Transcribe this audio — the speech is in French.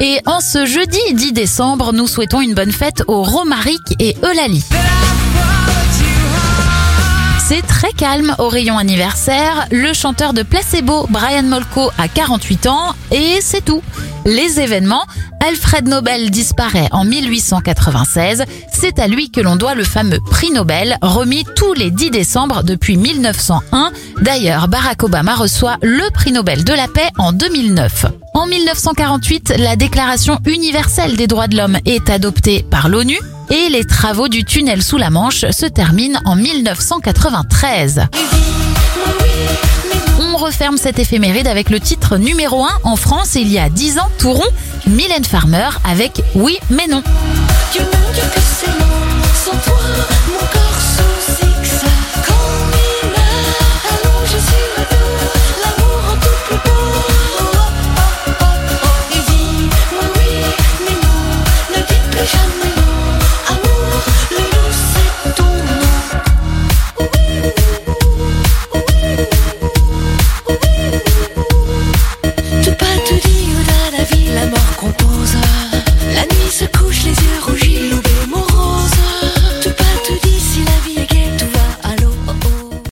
Et en ce jeudi 10 décembre, nous souhaitons une bonne fête aux Romaric et Eulalie. C'est très calme au rayon anniversaire. Le chanteur de Placebo, Brian Molko, a 48 ans et c'est tout. Les événements, Alfred Nobel disparaît en 1896. C'est à lui que l'on doit le fameux prix Nobel, remis tous les 10 décembre depuis 1901. D'ailleurs, Barack Obama reçoit le prix Nobel de la paix en 2009. En 1948, la Déclaration universelle des droits de l'homme est adoptée par l'ONU et les travaux du tunnel sous la Manche se terminent en 1993. On referme cette éphéméride avec le titre numéro 1 en France il y a 10 ans, tout rond, Mylène Farmer avec Oui mais non. Vie, la